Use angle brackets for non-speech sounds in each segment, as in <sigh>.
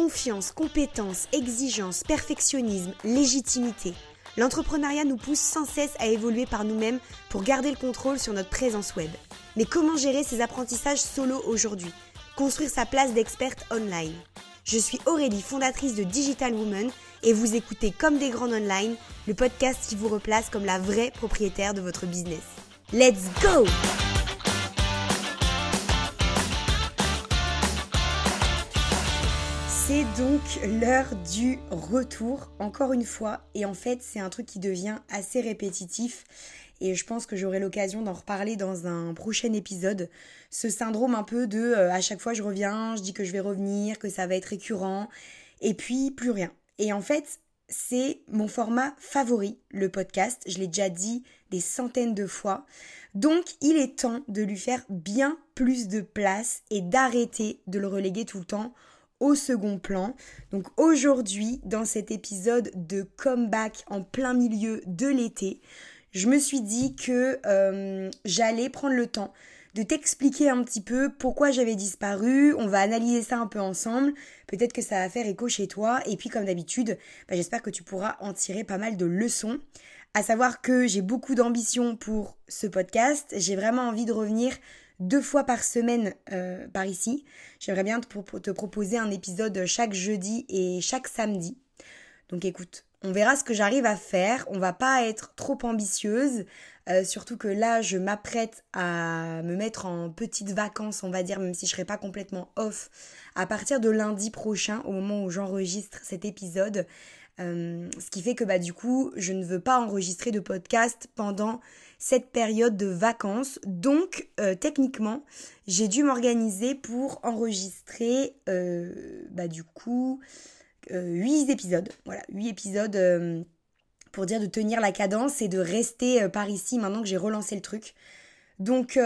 Confiance, compétence, exigence, perfectionnisme, légitimité. L'entrepreneuriat nous pousse sans cesse à évoluer par nous-mêmes pour garder le contrôle sur notre présence web. Mais comment gérer ces apprentissages solo aujourd'hui? Construire sa place d'experte online. Je suis Aurélie, fondatrice de Digital Woman, et vous écoutez Comme des grandes online, le podcast qui vous replace comme la vraie propriétaire de votre business. Let's go C'est donc l'heure du retour, encore une fois, et en fait c'est un truc qui devient assez répétitif et je pense que j'aurai l'occasion d'en reparler dans un prochain épisode. Ce syndrome un peu de euh, à chaque fois je reviens, je dis que je vais revenir, que ça va être récurrent, et puis plus rien. Et en fait, c'est mon format favori, le podcast. Je l'ai déjà dit des centaines de fois. Donc, il est temps de lui faire bien plus de place et d'arrêter de le reléguer tout le temps au second plan. Donc aujourd'hui, dans cet épisode de comeback en plein milieu de l'été, je me suis dit que euh, j'allais prendre le temps de t'expliquer un petit peu pourquoi j'avais disparu. On va analyser ça un peu ensemble. Peut-être que ça va faire écho chez toi. Et puis comme d'habitude, bah, j'espère que tu pourras en tirer pas mal de leçons. À savoir que j'ai beaucoup d'ambition pour ce podcast. J'ai vraiment envie de revenir deux fois par semaine euh, par ici. J'aimerais bien te, te proposer un épisode chaque jeudi et chaque samedi. Donc écoute, on verra ce que j'arrive à faire. On va pas être trop ambitieuse. Euh, surtout que là, je m'apprête à me mettre en petites vacances, on va dire, même si je serai pas complètement off, à partir de lundi prochain, au moment où j'enregistre cet épisode. Euh, ce qui fait que bah du coup, je ne veux pas enregistrer de podcast pendant cette période de vacances. Donc, euh, techniquement, j'ai dû m'organiser pour enregistrer, bah, du coup, euh, 8 épisodes. Voilà, 8 épisodes pour dire de tenir la cadence et de rester par ici maintenant que j'ai relancé le truc. Donc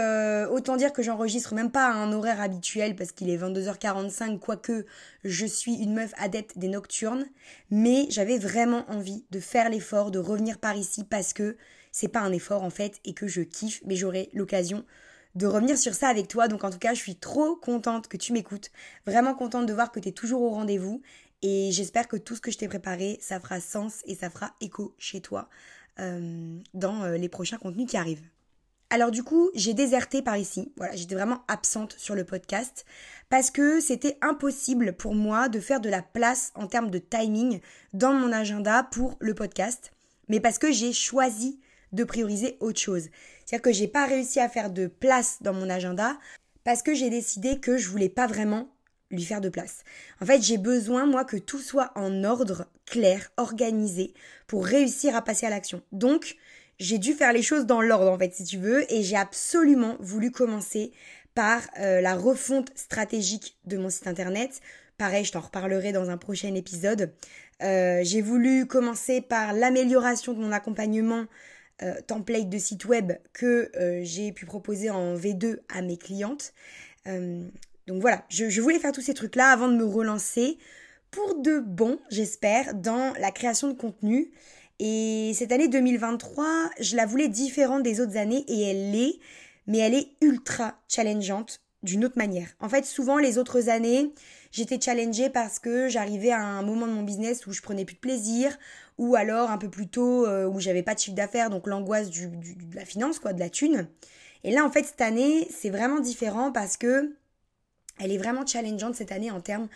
autant dire que j'enregistre même pas à un horaire habituel parce qu'il est 22h45, quoique je suis une meuf adepte des nocturnes, mais j'avais vraiment envie de faire l'effort de revenir par ici parce que c'est pas un effort en fait et que je kiffe, mais j'aurai l'occasion de revenir sur ça avec toi. Donc en tout cas, je suis trop contente que tu m'écoutes, vraiment contente de voir que tu es toujours au rendez-vous et j'espère que tout ce que je t'ai préparé, ça fera sens et ça fera écho chez toi euh, dans euh, les prochains contenus qui arrivent. Alors du coup, j'ai déserté par ici. Voilà, j'étais vraiment absente sur le podcast parce que c'était impossible pour moi de faire de la place en termes de timing dans mon agenda pour le podcast, mais parce que j'ai choisi de prioriser autre chose. C'est-à-dire que j'ai pas réussi à faire de place dans mon agenda parce que j'ai décidé que je voulais pas vraiment lui faire de place. En fait, j'ai besoin, moi, que tout soit en ordre, clair, organisé, pour réussir à passer à l'action. Donc, j'ai dû faire les choses dans l'ordre, en fait, si tu veux, et j'ai absolument voulu commencer par euh, la refonte stratégique de mon site internet. Pareil, je t'en reparlerai dans un prochain épisode. Euh, j'ai voulu commencer par l'amélioration de mon accompagnement euh, template de site web que j'ai pu proposer en V2 à mes clientes. Donc voilà, je, voulais faire tous ces trucs-là avant de me relancer pour de bon, j'espère, dans la création de contenu. Et cette année 2023, je la voulais différente des autres années et elle l'est, mais elle est ultra challengeante d'une autre manière. En fait, souvent les autres années, j'étais challengée parce que j'arrivais à un moment de mon business où je prenais plus de plaisir, ou alors un peu plus tôt euh, où j'avais pas de chiffre d'affaires, donc l'angoisse de la finance, quoi, de la thune. Et là, en fait, cette année, c'est vraiment différent parce que elle est vraiment challengeante cette année en termes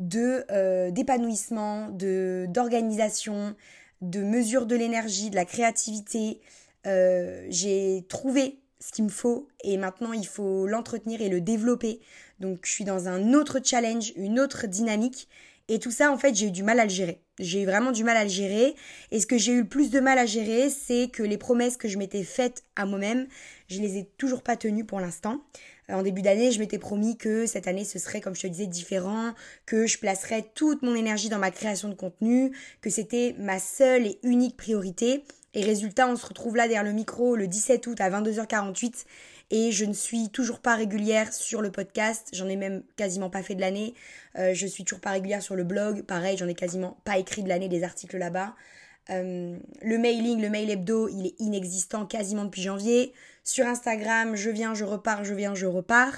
de euh, d'épanouissement, d'organisation, de mesure de l'énergie, de la créativité. Euh, j'ai trouvé ce qu'il me faut et maintenant il faut l'entretenir et le développer. Donc je suis dans un autre challenge, une autre dynamique et tout ça en fait j'ai eu du mal à le gérer. J'ai eu vraiment du mal à le gérer et ce que j'ai eu le plus de mal à gérer c'est que les promesses que je m'étais faites à moi-même, je les ai toujours pas tenues pour l'instant. En début d'année, je m'étais promis que cette année ce serait, comme je te disais, différent, que je placerais toute mon énergie dans ma création de contenu, que c'était ma seule et unique priorité. Et résultat, on se retrouve là derrière le micro le 17 août à 22h48 et je ne suis toujours pas régulière sur le podcast. J'en ai même quasiment pas fait de l'année. Euh, je suis toujours pas régulière sur le blog. Pareil, j'en ai quasiment pas écrit de l'année des articles là-bas. Euh, le mailing, le mail hebdo, il est inexistant quasiment depuis janvier. Sur Instagram, je viens, je repars, je viens, je repars.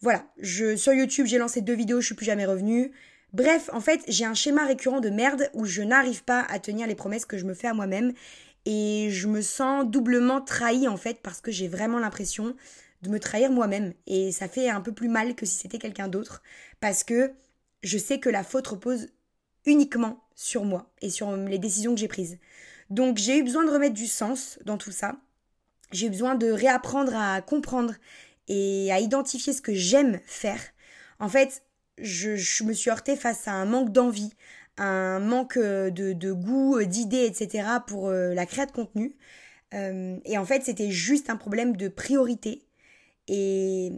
Voilà, sur YouTube, j'ai lancé deux vidéos, je suis plus jamais revenue. Bref, en fait, j'ai un schéma récurrent de merde où je n'arrive pas à tenir les promesses que je me fais à moi-même et je me sens doublement trahie en fait parce que j'ai vraiment l'impression de me trahir moi-même et ça fait un peu plus mal que si c'était quelqu'un d'autre parce que je sais que la faute repose uniquement sur moi et sur les décisions que j'ai prises. Donc j'ai eu besoin de remettre du sens dans tout ça. J'ai eu besoin de réapprendre à comprendre et à identifier ce que j'aime faire. En fait, je, me suis heurtée face à un manque d'envie, un manque euh, de, goût, euh, d'idées, etc. pour euh, la création de contenu. et en fait, c'était juste un problème de priorité. Et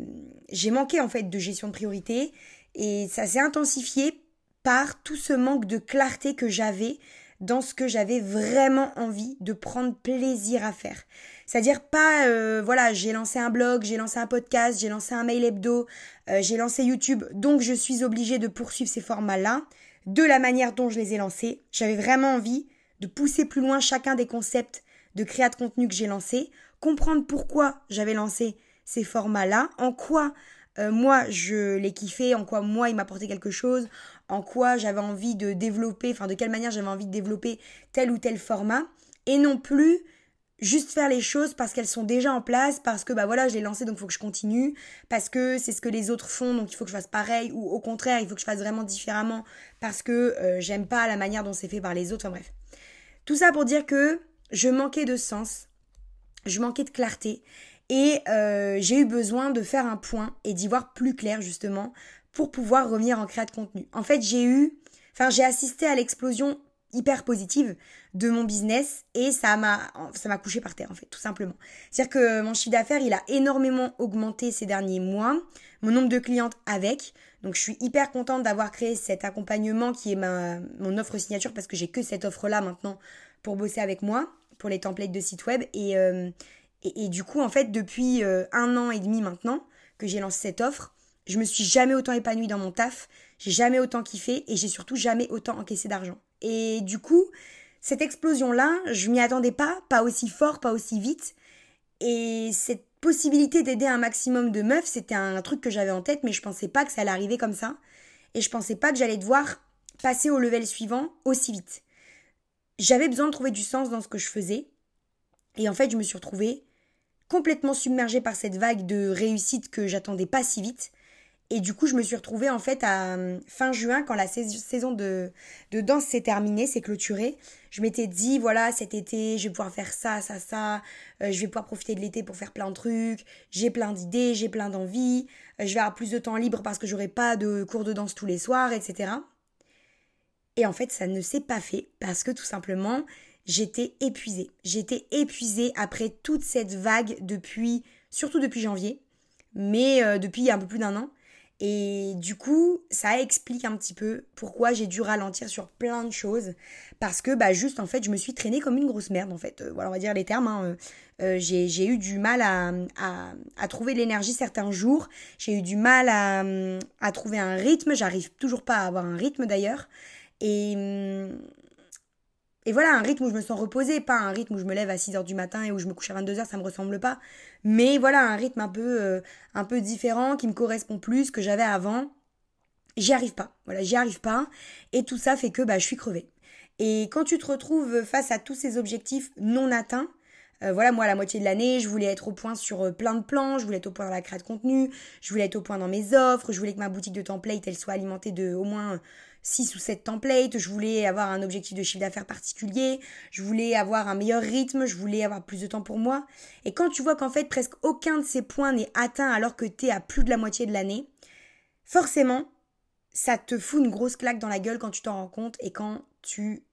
j'ai manqué en fait de gestion de priorité. Et ça s'est intensifié par tout ce manque de clarté que j'avais dans ce que j'avais vraiment envie de prendre plaisir à faire. C'est-à-dire pas, euh, voilà, j'ai lancé un blog, j'ai lancé un podcast, j'ai lancé un mail hebdo, euh, j'ai lancé YouTube, donc je suis obligée de poursuivre ces formats-là de la manière dont je les ai lancés. J'avais vraiment envie de pousser plus loin chacun des concepts de créa de contenu que j'ai lancés, comprendre pourquoi j'avais lancé ces formats-là, en quoi euh, moi je les kiffais, en quoi moi il m'apportait quelque chose, en quoi j'avais envie de développer, enfin de quelle manière j'avais envie de développer tel ou tel format, et non plus juste faire les choses parce qu'elles sont déjà en place, parce que bah voilà, je l'ai lancé donc il faut que je continue, parce que c'est ce que les autres font donc il faut que je fasse pareil, ou au contraire il faut que je fasse vraiment différemment parce que euh, j'aime pas la manière dont c'est fait par les autres, enfin bref. Tout ça pour dire que je manquais de sens, je manquais de clarté et euh, j'ai eu besoin de faire un point et d'y voir plus clair justement pour pouvoir revenir en créa de contenu. En fait j'ai eu, enfin j'ai assisté à l'explosion hyper positive de mon business et ça m'a ça m'a couché par terre en fait tout simplement. C'est-à-dire que mon chiffre d'affaires, il a énormément augmenté ces derniers mois, mon nombre de clientes avec. Donc je suis hyper contente d'avoir créé cet accompagnement qui est ma mon offre signature parce que j'ai que cette offre là maintenant pour bosser avec moi pour les templates de site web et euh, et, du coup en fait depuis euh, un an et demi maintenant que j'ai lancé cette offre, je me suis jamais autant épanouie dans mon taf, j'ai jamais autant kiffé et j'ai surtout jamais autant encaissé d'argent. Et du coup, cette explosion-là, je m'y attendais pas, pas aussi fort, pas aussi vite. Et cette possibilité d'aider un maximum de meufs, c'était un truc que j'avais en tête, mais je pensais pas que ça allait arriver comme ça. Et je pensais pas que j'allais devoir passer au level suivant aussi vite. J'avais besoin de trouver du sens dans ce que je faisais. Et en fait, je me suis retrouvée complètement submergée par cette vague de réussite que j'attendais pas si vite. Et du coup, je me suis retrouvée en fait à euh, fin juin, quand la saison de, danse s'est terminée, s'est clôturée. Je m'étais dit, voilà, cet été, je vais pouvoir faire ça, ça, ça. Euh, je vais pouvoir profiter de l'été pour faire plein de trucs. J'ai plein d'idées, j'ai plein d'envies. Euh, je vais avoir plus de temps libre parce que j'aurai pas de cours de danse tous les soirs, etc. Et en fait, ça ne s'est pas fait parce que tout simplement, j'étais épuisée. J'étais épuisée après toute cette vague depuis, surtout depuis janvier, mais depuis un peu plus d'un an. Et du coup, ça explique un petit peu pourquoi j'ai dû ralentir sur plein de choses. Parce que, bah, juste, en fait, je me suis traînée comme une grosse merde, en fait. Euh, voilà, on va dire les termes. Hein. Euh, j'ai eu du mal à, à, à trouver l'énergie certains jours. J'ai eu du mal à, à trouver un rythme. J'arrive toujours pas à avoir un rythme, d'ailleurs. Et, et voilà, un rythme où je me sens reposée, pas un rythme où je me lève à 6h du matin et où je me couche à 22h, ça me ressemble pas. Mais voilà, un rythme un peu, euh, un peu différent, qui me correspond plus, que j'avais avant. J'y arrive pas. Voilà, j'y arrive pas. Et tout ça fait que bah, je suis crevée. Et quand tu te retrouves face à tous ces objectifs non atteints, euh, voilà, moi, à la moitié de l'année, je voulais être au point sur euh, plein de plans, je voulais être au point dans la création de contenu, je voulais être au point dans mes offres, je voulais que ma boutique de template, elle soit alimentée de au moins 6 ou 7 templates, je voulais avoir un objectif de chiffre d'affaires particulier, je voulais avoir un meilleur rythme, je voulais avoir plus de temps pour moi. Et quand tu vois qu'en fait presque aucun de ces points n'est atteint alors que tu es à plus de la moitié de l'année, forcément, ça te fout une grosse claque dans la gueule quand tu t'en rends compte et quand tu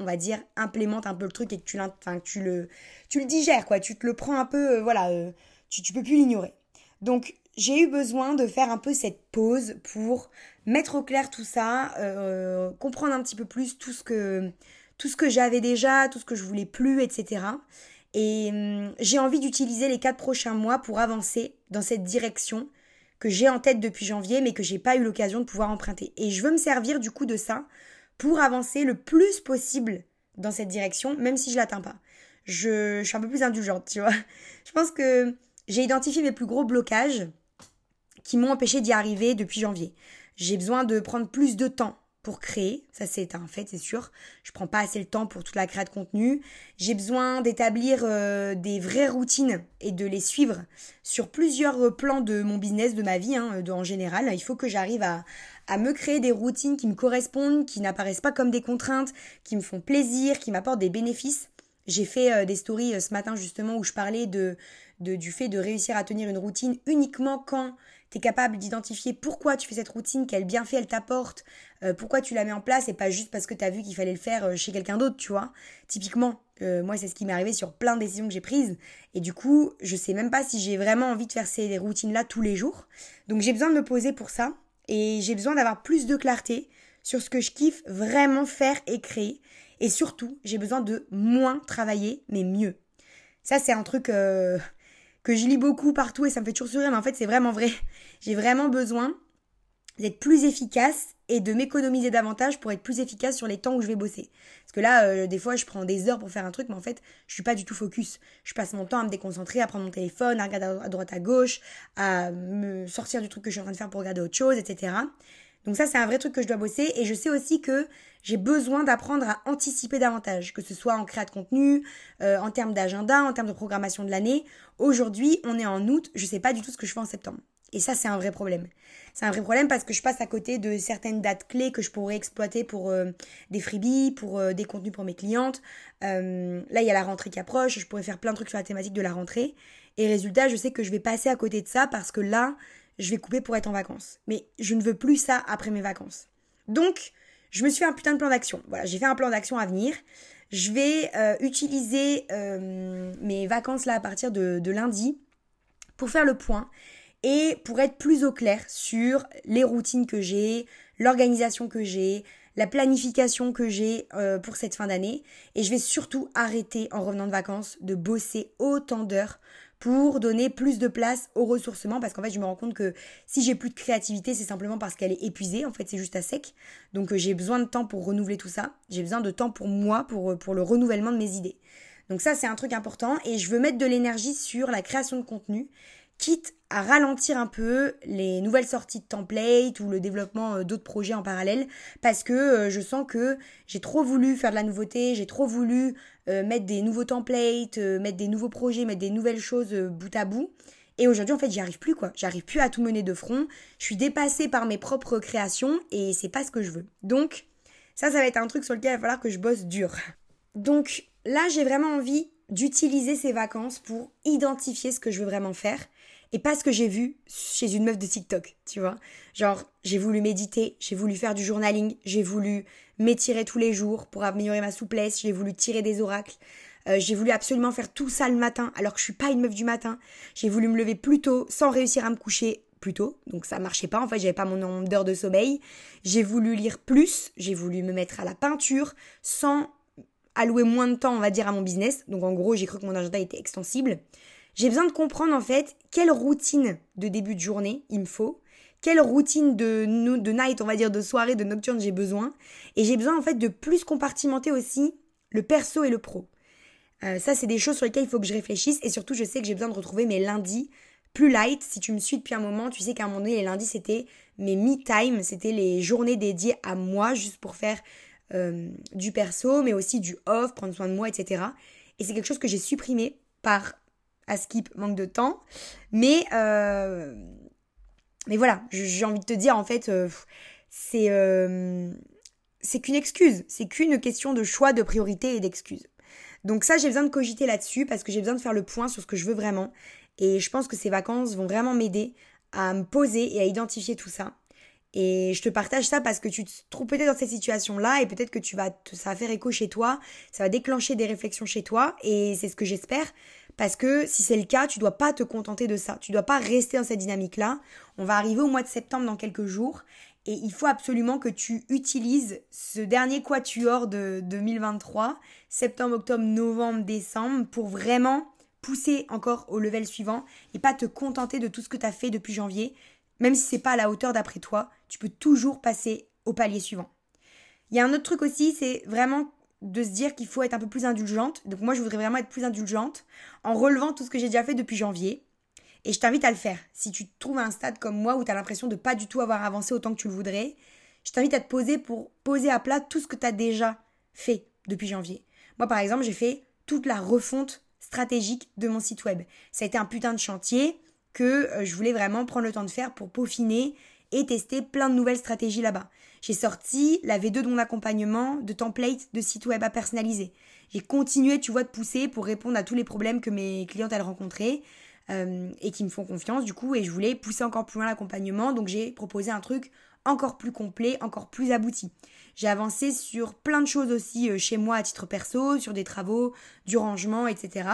on va dire implémentes un peu le truc et que tu, tu le tu le digères quoi, tu te le prends un peu euh, voilà, euh, tu tu peux plus l'ignorer. Donc j'ai eu besoin de faire un peu cette pause pour mettre au clair tout ça, euh, comprendre un petit peu plus tout ce que tout ce que j'avais déjà, tout ce que je voulais plus, etc. Et hum, j'ai envie d'utiliser les quatre prochains mois pour avancer dans cette direction que j'ai en tête depuis janvier, mais que j'ai pas eu l'occasion de pouvoir emprunter. Et je veux me servir du coup de ça pour avancer le plus possible dans cette direction, même si je l'atteins pas. Je, je suis un peu plus indulgente, tu vois. Je pense que j'ai identifié mes plus gros blocages qui m'ont empêché d'y arriver depuis janvier. J'ai besoin de prendre plus de temps pour créer, ça c'est un fait, c'est sûr. Je prends pas assez le temps pour toute la création de contenu. J'ai besoin d'établir euh, des vraies routines et de les suivre sur plusieurs euh, plans de mon business, de ma vie, hein, de, en général. Il faut que j'arrive à, me créer des routines qui me correspondent, qui n'apparaissent pas comme des contraintes, qui me font plaisir, qui m'apportent des bénéfices. J'ai fait euh, des stories ce matin justement où je parlais de, du fait de réussir à tenir une routine uniquement quand tu capable d'identifier pourquoi tu fais cette routine, quel bienfait elle t'apporte, euh, pourquoi tu la mets en place et pas juste parce que tu as vu qu'il fallait le faire euh, chez quelqu'un d'autre, tu vois. Typiquement, euh, moi c'est ce qui m'est arrivé sur plein de décisions que j'ai prises et du coup, je sais même pas si j'ai vraiment envie de faire ces routines-là tous les jours. Donc j'ai besoin de me poser pour ça et j'ai besoin d'avoir plus de clarté sur ce que je kiffe vraiment faire et créer. Et surtout, j'ai besoin de moins travailler, mais mieux. Ça, c'est un truc que je lis beaucoup partout et ça me fait toujours sourire, mais en fait c'est vraiment vrai. <laughs> J'ai vraiment besoin d'être plus efficace et de m'économiser davantage pour être plus efficace sur les temps où je vais bosser. Parce que là, euh, des fois, je prends des heures pour faire un truc, mais en fait, je suis pas du tout focus. Je passe mon temps à me déconcentrer, à prendre mon téléphone, à regarder à droite à gauche, à me sortir du truc que je suis en train de faire pour regarder autre chose, etc. Donc ça, c'est un vrai truc que je dois bosser. Et je sais aussi que j'ai besoin d'apprendre à anticiper davantage, que ce soit en créa de contenu, euh, en termes d'agenda, en termes de programmation de l'année. Aujourd'hui, on est en août, je sais pas du tout ce que je fais en septembre. Et ça, c'est un vrai problème. C'est un vrai problème parce que je passe à côté de certaines dates clés que je pourrais exploiter pour euh, des freebies, pour euh, des contenus pour mes clientes. là, il y a la rentrée qui approche, je pourrais faire plein de trucs sur la thématique de la rentrée. Et résultat, je sais que je vais passer à côté de ça parce que là, je vais couper pour être en vacances. Mais je ne veux plus ça après mes vacances. Donc, je me suis fait un putain de plan d'action. Voilà, j'ai fait un plan d'action à venir. Je vais euh, utiliser euh, mes vacances là à partir de, lundi pour faire le point et pour être plus au clair sur les routines que j'ai, l'organisation que j'ai, la planification que j'ai euh, pour cette fin d'année. Et je vais surtout arrêter en revenant de vacances de bosser autant d'heures pour donner plus de place au ressourcement parce qu'en fait je me rends compte que si j'ai plus de créativité c'est simplement parce qu'elle est épuisée en fait c'est juste à sec. Donc euh, j'ai besoin de temps pour renouveler tout ça. J'ai besoin de temps pour moi pour, euh, pour le renouvellement de mes idées. Donc ça c'est un truc important et je veux mettre de l'énergie sur la création de contenu quitte à ralentir un peu les nouvelles sorties de templates ou le développement euh, d'autres projets en parallèle parce que euh, je sens que j'ai trop voulu faire de la nouveauté, j'ai trop voulu euh, mettre des nouveaux templates, mettre des nouveaux projets, mettre des nouvelles choses bout à bout. Et aujourd'hui, en fait, j'y arrive plus, quoi. J'arrive plus à tout mener de front. Je suis dépassée par mes propres créations et c'est pas ce que je veux. Donc, ça, ça va être un truc sur lequel il va falloir que je bosse dur. Donc, là, j'ai vraiment envie d'utiliser ces vacances pour identifier ce que je veux vraiment faire et pas ce que j'ai vu chez une meuf de TikTok, tu vois. Genre, j'ai voulu méditer, j'ai voulu faire du journaling, j'ai voulu m'étirer tous les jours pour améliorer ma souplesse, j'ai voulu tirer des oracles. Euh, j'ai voulu absolument faire tout ça le matin alors que je suis pas une meuf du matin. J'ai voulu me lever plus tôt sans réussir à me coucher plus tôt. Donc ça marchait pas. En fait, j'avais pas mon nombre d'heures de sommeil. J'ai voulu lire plus. J'ai voulu me mettre à la peinture sans allouer moins de temps, on va dire, à mon business. Donc en gros, j'ai cru que mon agenda était extensible. J'ai besoin de comprendre en fait quelle routine de début de journée il me faut, quelle routine de, night, on va dire, de soirée, de nocturne j'ai besoin. Et j'ai besoin en fait de plus compartimenter aussi le perso et le pro. Euh, ça, c'est des choses sur lesquelles il faut que je réfléchisse. Et surtout, je sais que j'ai besoin de retrouver mes lundis plus light. Si tu me suis depuis un moment, tu sais qu'à un moment donné, les lundis, c'était mes me-time. C'était les journées dédiées à moi, juste pour faire euh, du perso, mais aussi du off, prendre soin de moi, etc. Et c'est quelque chose que j'ai supprimé par à skip, manque de temps. Mais, euh, mais voilà, j'ai envie de te dire, en fait, euh, c'est euh, c'est qu'une excuse. C'est qu'une question de choix, de priorité et d'excuse. Donc ça, j'ai besoin de cogiter là-dessus parce que j'ai besoin de faire le point sur ce que je veux vraiment. Et je pense que ces vacances vont vraiment m'aider à me poser et à identifier tout ça. Et je te partage ça parce que tu te trouves peut-être dans cette situation-là et peut-être que tu vas ça va faire écho chez toi, ça va déclencher des réflexions chez toi et c'est ce que j'espère parce que si c'est le cas, tu dois pas te contenter de ça. Tu dois pas rester dans cette dynamique-là. On va arriver au mois de septembre dans quelques jours. Et il faut absolument que tu utilises ce dernier quatuor de 2023, septembre, octobre, novembre, décembre, pour vraiment pousser encore au level suivant et pas te contenter de tout ce que tu as fait depuis janvier. Même si c'est pas à la hauteur d'après toi, tu peux toujours passer au palier suivant. Il y a un autre truc aussi, c'est vraiment de se dire qu'il faut être un peu plus indulgente. Donc moi, je voudrais vraiment être plus indulgente en relevant tout ce que j'ai déjà fait depuis janvier. Et je t'invite à le faire. Si tu trouves un stade comme moi où tu as l'impression de pas du tout avoir avancé autant que tu le voudrais, Je t'invite à te poser pour poser à plat tout ce que tu as déjà fait depuis janvier. Moi, par exemple, j'ai fait toute la refonte stratégique de mon site web. Ça a été un putain de chantier que euh, je voulais vraiment prendre le temps de faire pour peaufiner et tester plein de nouvelles stratégies là-bas. J'ai sorti la V2 de mon accompagnement de template de site web à personnaliser. J'ai continué, tu vois, de pousser pour répondre à tous les problèmes que mes clientes elles rencontraient euh, et qui me font confiance du coup. Et je voulais pousser encore plus loin l'accompagnement, donc j'ai proposé un truc encore plus complet, encore plus abouti. J'ai avancé sur plein de choses aussi euh, chez moi à titre perso, sur des travaux, du rangement, etc.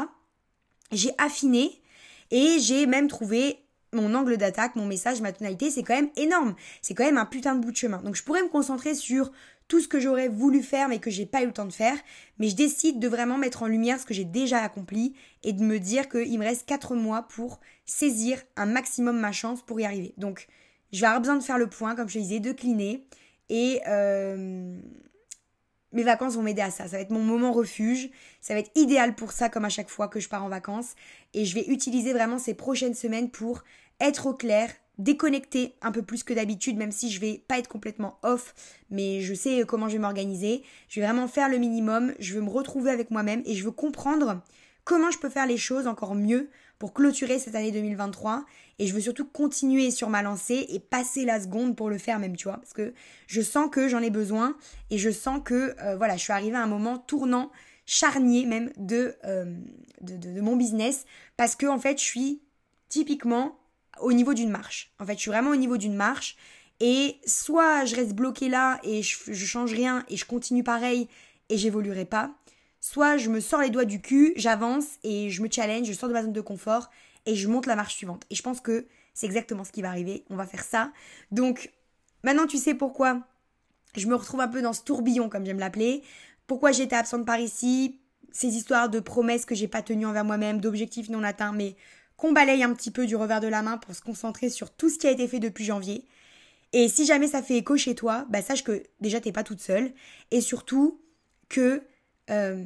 J'ai affiné et j'ai même trouvé mon angle d'attaque, mon message, ma tonalité, c'est quand même énorme. C'est quand même un putain de bout de chemin. Donc je pourrais me concentrer sur tout ce que j'aurais voulu faire mais que j'ai pas eu le temps de faire. Mais je décide de vraiment mettre en lumière ce que j'ai déjà accompli et de me dire qu'il me reste 4 mois pour saisir un maximum ma chance pour y arriver. Donc je vais avoir besoin de faire le point, comme je te disais, de cliner. Et euh, mes vacances vont m'aider à ça. Ça va être mon moment refuge. Ça va être idéal pour ça, comme à chaque fois que je pars en vacances. Et je vais utiliser vraiment ces prochaines semaines pour être au clair, déconnecter un peu plus que d'habitude, même si je vais pas être complètement off, mais je sais comment je vais m'organiser. Je vais vraiment faire le minimum. Je veux me retrouver avec moi-même et je veux comprendre comment je peux faire les choses encore mieux pour clôturer cette année 2023 et je veux surtout continuer sur ma lancée et passer la seconde pour le faire même, tu vois, parce que je sens que j'en ai besoin et je sens que euh, voilà, je suis arrivée à un moment tournant, charnier même de, euh, de, mon business. Parce que en fait, je suis typiquement au niveau d'une marche. En fait, je suis vraiment au niveau d'une marche. Et soit je reste bloquée là et je, je change rien et je continue pareil et j'évoluerai pas, Soit je me sors les doigts du cul, j'avance et je me challenge, je sors de ma zone de confort et je monte la marche suivante. Et je pense que c'est exactement ce qui va arriver. On va faire ça. Donc maintenant tu sais pourquoi je me retrouve un peu dans ce tourbillon comme j'aime l'appeler. Pourquoi j'étais absente par ici, ces histoires de promesses que j'ai pas tenues envers moi-même, d'objectifs non atteints, mais qu'on balaye un petit peu du revers de la main pour se concentrer sur tout ce qui a été fait depuis janvier. Et si jamais ça fait écho chez toi, bah sache que déjà t'es pas toute seule et surtout que euh,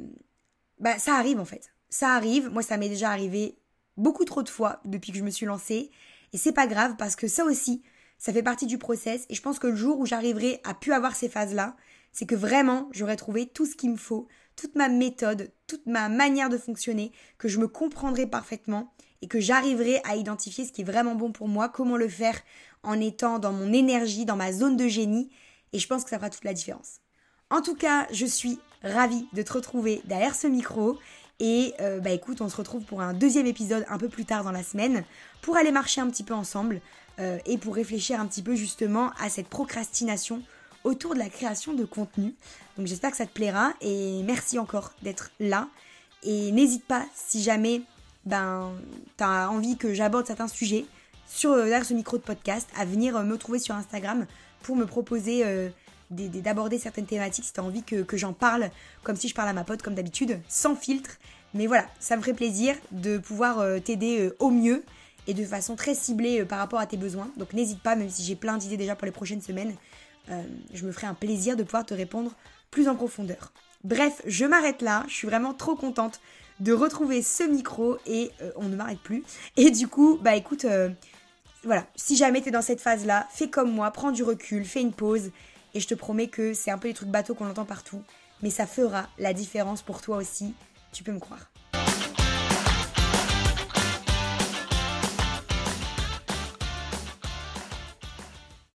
bah, ça arrive en fait. Ça arrive. Moi, ça m'est déjà arrivé beaucoup trop de fois depuis que je me suis lancée. Et c'est pas grave parce que ça aussi, ça fait partie du process. Et je pense que le jour où j'arriverai à pu avoir ces phases-là, c'est que vraiment, j'aurai trouvé tout ce qu'il me faut, toute ma méthode, toute ma manière de fonctionner, que je me comprendrai parfaitement et que j'arriverai à identifier ce qui est vraiment bon pour moi, comment le faire en étant dans mon énergie, dans ma zone de génie. Et je pense que ça fera toute la différence. En tout cas, je suis ravie de te retrouver derrière ce micro. Et euh, bah écoute, on se retrouve pour un deuxième épisode un peu plus tard dans la semaine pour aller marcher un petit peu ensemble euh, et pour réfléchir un petit peu justement à cette procrastination autour de la création de contenu. Donc j'espère que ça te plaira et merci encore d'être là. Et n'hésite pas si jamais ben, tu as envie que j'aborde certains sujets sur euh, derrière ce micro de podcast à venir me trouver sur Instagram pour me proposer d'aborder certaines thématiques si tu as envie que, j'en parle, comme si je parle à ma pote comme d'habitude, sans filtre. Mais voilà, ça me ferait plaisir de pouvoir euh, t'aider euh, au mieux et de façon très ciblée euh, par rapport à tes besoins. Donc n'hésite pas, même si j'ai plein d'idées déjà pour les prochaines semaines, je me ferai un plaisir de pouvoir te répondre plus en profondeur. Bref, je m'arrête là, je suis vraiment trop contente de retrouver ce micro et on ne m'arrête plus. Et du coup, bah écoute, voilà, si jamais tu dans cette phase-là, fais comme moi, prends du recul, fais une pause et je te promets que c'est un peu les trucs bateaux qu'on entend partout, mais ça fera la différence pour toi aussi, tu peux me croire.